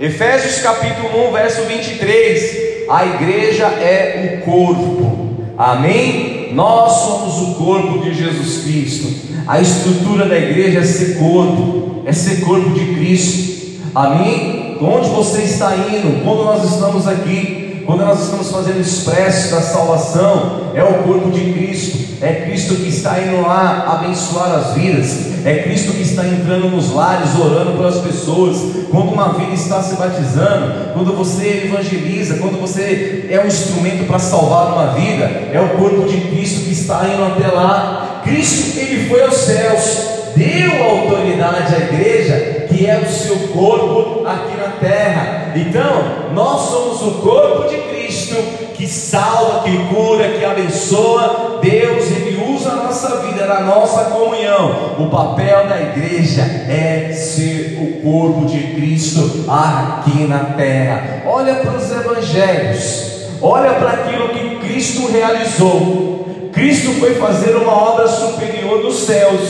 Efésios capítulo 1, verso 23 a igreja é o corpo. Amém? Nós somos o corpo de Jesus Cristo. A estrutura da igreja é ser corpo, é ser corpo de Cristo. Amém? Onde você está indo? Quando nós estamos aqui, quando nós estamos fazendo expresso da salvação, é o corpo de Cristo. É Cristo que está indo lá abençoar as vidas. É Cristo que está entrando nos lares, orando pelas pessoas. Quando uma vida está se batizando, quando você evangeliza, quando você é um instrumento para salvar uma vida, é o corpo de Cristo que está indo até lá. Cristo, ele foi aos céus, deu autoridade à igreja, é o seu corpo aqui na terra. Então, nós somos o corpo de Cristo que salva, que cura, que abençoa. Deus, Ele usa a nossa vida, na nossa comunhão. O papel da igreja é ser o corpo de Cristo aqui na terra. Olha para os evangelhos, olha para aquilo que Cristo realizou. Cristo foi fazer uma obra superior dos céus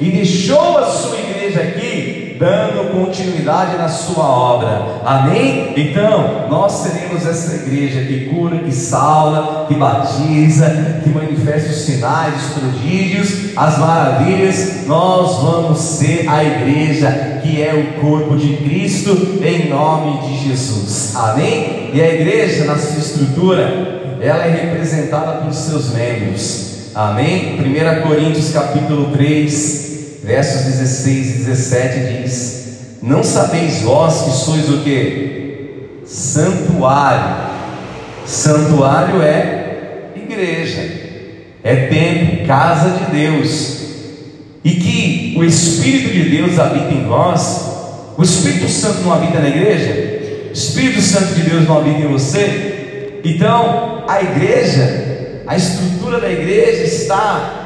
e deixou a sua igreja aqui dando continuidade na sua obra. Amém? Então, nós seremos essa igreja que cura, que salva, que batiza, que manifesta os sinais, os prodígios, as maravilhas. Nós vamos ser a igreja que é o corpo de Cristo em nome de Jesus. Amém? E a igreja, na sua estrutura, ela é representada pelos seus membros. Amém? 1 Coríntios capítulo 3, versos 16 e 17 diz: Não sabeis vós que sois o que? Santuário. Santuário é igreja, é templo, casa de Deus. E que o Espírito de Deus habita em vós. O Espírito Santo não habita na igreja? O Espírito Santo de Deus não habita em você? Então, a igreja, a estrutura da igreja está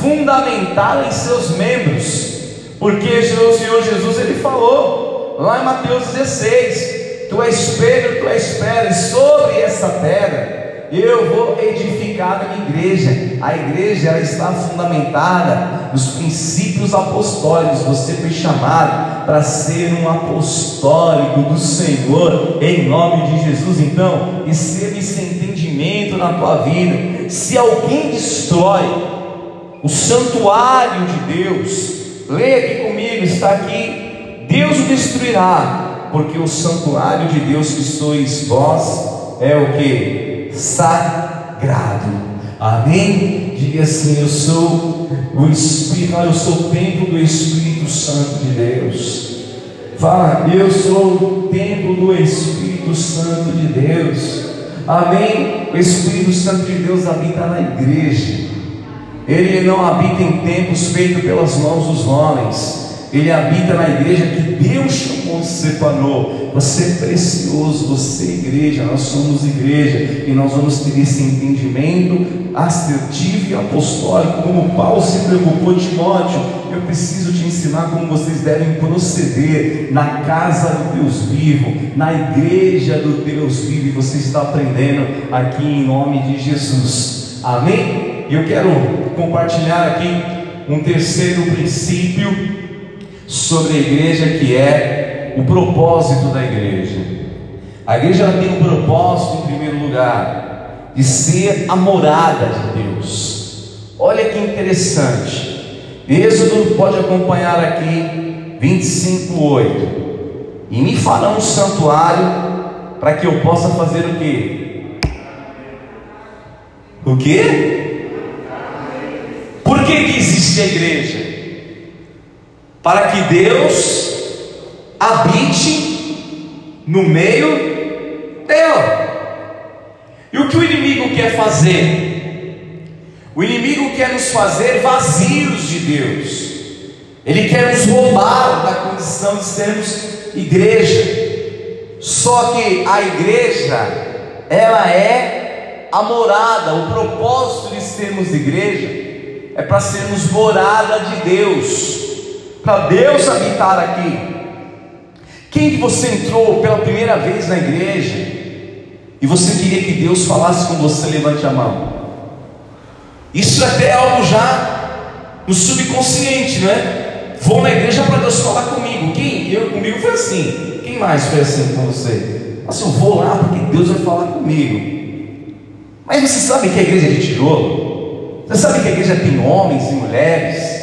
fundamentada em seus membros, porque o Senhor Jesus ele falou lá em Mateus 16: Tu és Pedro, tu és pedra, e sobre essa pedra eu vou edificar a minha igreja. A igreja ela está fundamentada nos princípios apostólicos. Você foi chamado para ser um apostólico do Senhor, em nome de Jesus. Então, receba esse entendimento na tua vida. Se alguém destrói o santuário de Deus. Leia aqui comigo, está aqui Deus o destruirá, porque o santuário de Deus que sois vós é o que? Sagrado. Amém? Diga assim: Eu sou o Espírito, eu sou o templo do Espírito Santo de Deus. Fala, eu sou o templo do Espírito Santo de Deus. Amém? O Espírito Santo de Deus habita na igreja. Ele não habita em templos feitos pelas mãos dos homens. Ele habita na igreja que Deus chamou, separou. Você é precioso, você é igreja, nós somos igreja, e nós vamos ter esse entendimento assertivo e apostólico, como Paulo se preocupou, Timóteo. Eu preciso te ensinar como vocês devem proceder na casa do Deus vivo, na igreja do Deus vivo, e você está aprendendo aqui em nome de Jesus. Amém? E eu quero compartilhar aqui um terceiro princípio sobre a igreja que é o propósito da igreja. A igreja tem um propósito em primeiro lugar de ser a morada de Deus. Olha que interessante. Êxodo pode acompanhar aqui 25:8. E me farão um santuário para que eu possa fazer o quê? O quê? Por que, que existe a igreja? para que Deus habite no meio dela. E o que o inimigo quer fazer? O inimigo quer nos fazer vazios de Deus. Ele quer nos roubar da condição de sermos igreja. Só que a igreja, ela é a morada, o propósito de sermos igreja é para sermos morada de Deus para Deus habitar aqui. Quem que você entrou pela primeira vez na igreja e você queria que Deus falasse com você? Levante a mão. Isso é até algo já no subconsciente, não é? Vou na igreja para Deus falar comigo. Quem? Eu comigo foi assim. Quem mais foi assim com você? Eu vou lá porque Deus vai falar comigo. Mas você sabe que a igreja é de tijolo? Você sabe que a igreja tem homens e mulheres?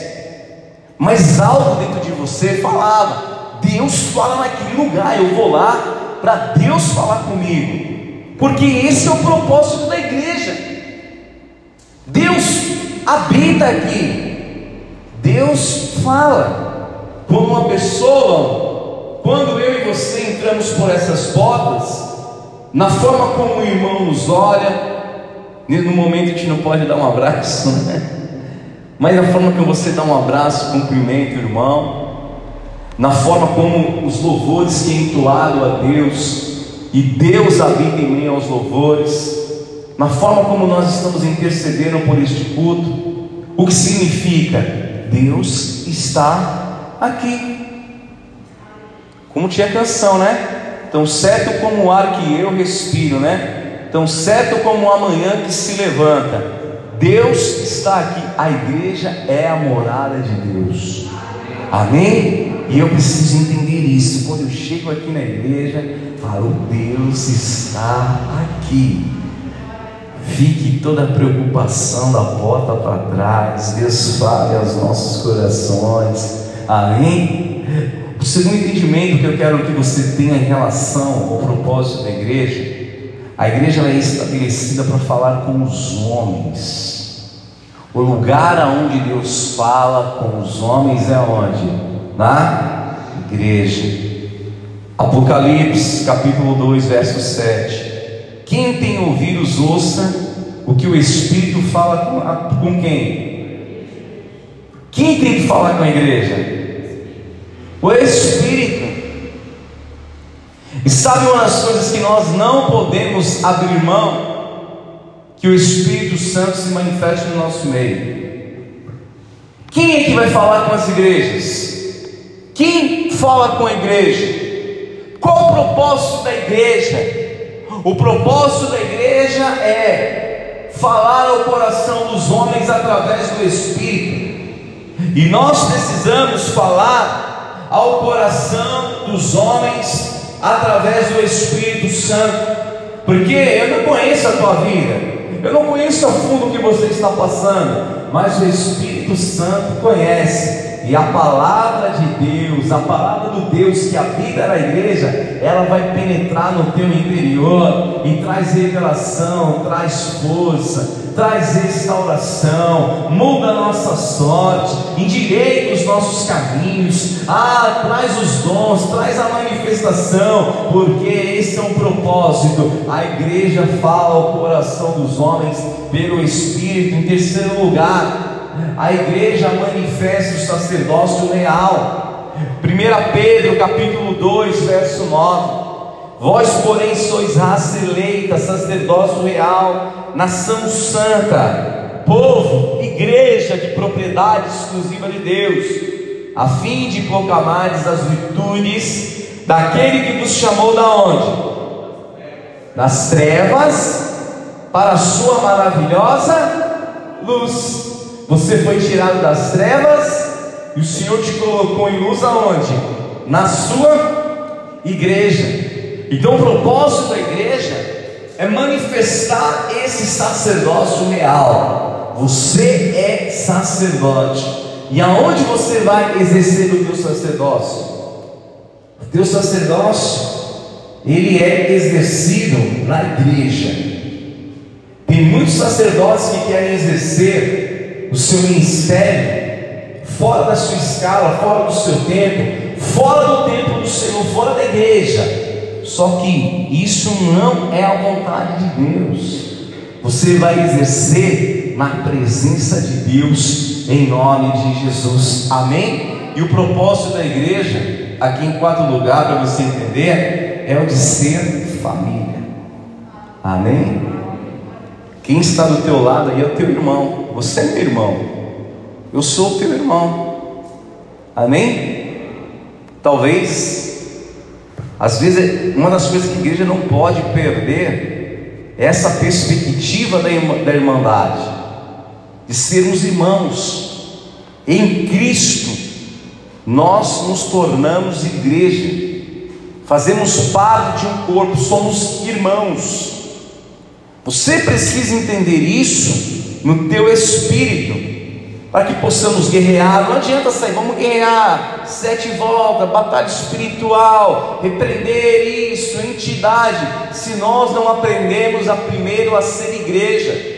mas algo dentro de você falava: Deus fala naquele lugar, eu vou lá para Deus falar comigo, porque esse é o propósito da igreja. Deus habita aqui, Deus fala. Como uma pessoa, quando eu e você entramos por essas portas, na forma como o irmão nos olha, no momento a gente não pode dar um abraço, né? mas na forma como você dá um abraço, cumprimenta o irmão, na forma como os louvores que é entoado a Deus, e Deus habita em mim aos louvores, na forma como nós estamos intercedendo por este culto, o que significa? Deus está aqui. Como tinha canção, né? Tão certo como o ar que eu respiro, né? Tão certo como o amanhã que se levanta. Deus está aqui, a igreja é a morada de Deus. Amém? E eu preciso entender isso. Quando eu chego aqui na igreja, falo, Deus está aqui. Fique toda a preocupação da porta para trás. Deus fale aos nossos corações. Amém? O segundo entendimento que eu quero que você tenha em relação ao propósito da igreja a igreja é estabelecida para falar com os homens. O lugar aonde Deus fala com os homens é onde? Na igreja. Apocalipse, capítulo 2, verso 7. Quem tem ouvidos, ouça o que o Espírito fala com, com quem? Quem tem que falar com a igreja? O Espírito. E sabe uma das coisas que nós não podemos abrir mão? Que o Espírito Santo se manifeste no nosso meio. Quem é que vai falar com as igrejas? Quem fala com a igreja? Qual o propósito da igreja? O propósito da igreja é falar ao coração dos homens através do Espírito. E nós precisamos falar ao coração dos homens através do Espírito Santo, porque eu não conheço a tua vida, eu não conheço a fundo o que você está passando, mas o Espírito Santo conhece. E a palavra de Deus, a palavra do Deus que habita na igreja, ela vai penetrar no teu interior e traz revelação, traz força, traz restauração, muda a nossa sorte, endireita os nossos caminhos, ah, traz os dons, traz a manifestação, porque esse é um propósito. A igreja fala ao coração dos homens pelo Espírito. Em terceiro lugar, a igreja manifesta o sacerdócio real. 1 Pedro capítulo 2, verso 9. Vós, porém, sois raça eleita, sacerdócio real, nação santa, povo, igreja de propriedade exclusiva de Deus, a fim de proclamardes as virtudes daquele que vos chamou da onde? Das trevas para a sua maravilhosa luz. Você foi tirado das trevas e o Senhor te colocou em luz aonde? Na sua igreja. Então o propósito da igreja é manifestar esse sacerdócio real. Você é sacerdote. E aonde você vai exercer o teu sacerdócio? O teu sacerdócio, ele é exercido na igreja. Tem muitos sacerdotes que querem exercer o seu ministério fora da sua escala, fora do seu tempo, fora do templo do Senhor, fora da igreja. Só que isso não é a vontade de Deus. Você vai exercer na presença de Deus em nome de Jesus. Amém? E o propósito da igreja, aqui em quarto lugar, para você entender, é o de ser família. Amém? Quem está do teu lado aí é o teu irmão. Você é meu irmão. Eu sou o teu irmão. Amém? Talvez às vezes, uma das coisas que a igreja não pode perder é essa perspectiva da, da irmandade, de sermos irmãos. Em Cristo, nós nos tornamos igreja, fazemos parte de um corpo, somos irmãos. Você precisa entender isso no teu espírito para que possamos guerrear. Não adianta sair, vamos guerrear, sete voltas, batalha espiritual, repreender isso, entidade, se nós não aprendemos a primeiro a ser igreja.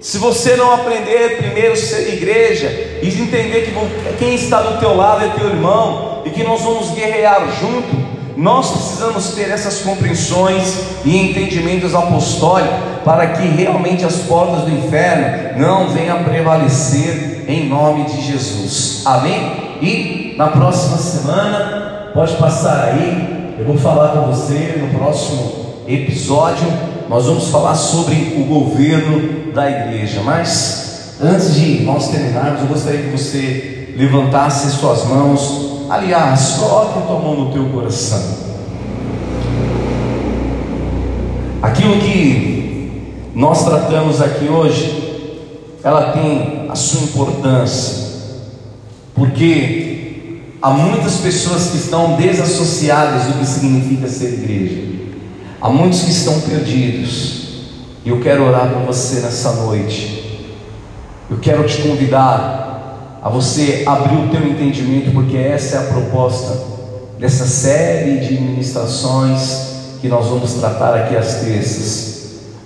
Se você não aprender primeiro a ser igreja e entender que quem está do teu lado é teu irmão e que nós vamos guerrear junto, nós precisamos ter essas compreensões e entendimentos apostólicos para que realmente as portas do inferno não venham a prevalecer em nome de Jesus. Amém? E na próxima semana, pode passar aí, eu vou falar com você no próximo episódio. Nós vamos falar sobre o governo da igreja. Mas antes de nós terminarmos, eu gostaria que você levantasse suas mãos Aliás, coloque a tua mão no teu coração. Aquilo que nós tratamos aqui hoje, ela tem a sua importância, porque há muitas pessoas que estão desassociadas do que significa ser igreja, há muitos que estão perdidos, e eu quero orar por você nessa noite, eu quero te convidar a você abrir o teu entendimento, porque essa é a proposta dessa série de ministrações que nós vamos tratar aqui às terças.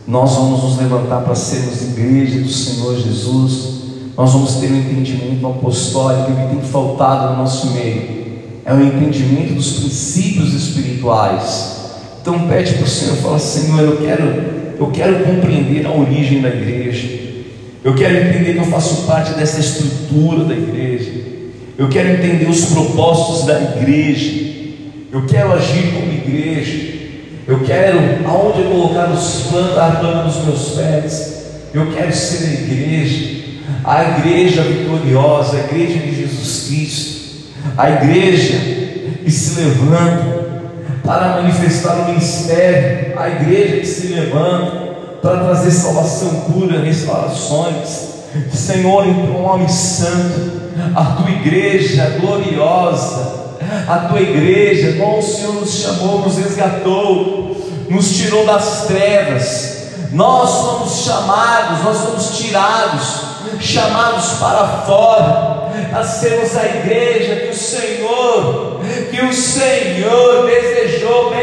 Nós vamos nos levantar para sermos igreja do Senhor Jesus. Nós vamos ter um entendimento apostólico que tem faltado no nosso meio. É o entendimento dos princípios espirituais. Então pede para o Senhor, fala, Senhor, eu quero, eu quero compreender a origem da igreja. Eu quero entender que eu faço parte dessa estrutura da igreja. Eu quero entender os propósitos da igreja. Eu quero agir como igreja. Eu quero aonde eu colocar os planta dos meus pés. Eu quero ser a igreja, a igreja vitoriosa, a igreja de Jesus Cristo, a igreja que se levanta para manifestar o ministério, a igreja que se levanta para trazer salvação, cura, restaurações. Senhor, em teu nome santo, a tua igreja gloriosa, a tua igreja, qual o Senhor nos chamou, nos resgatou, nos tirou das trevas. Nós somos chamados, nós somos tirados, chamados para fora. a sermos a igreja que o Senhor, que o Senhor desejou bem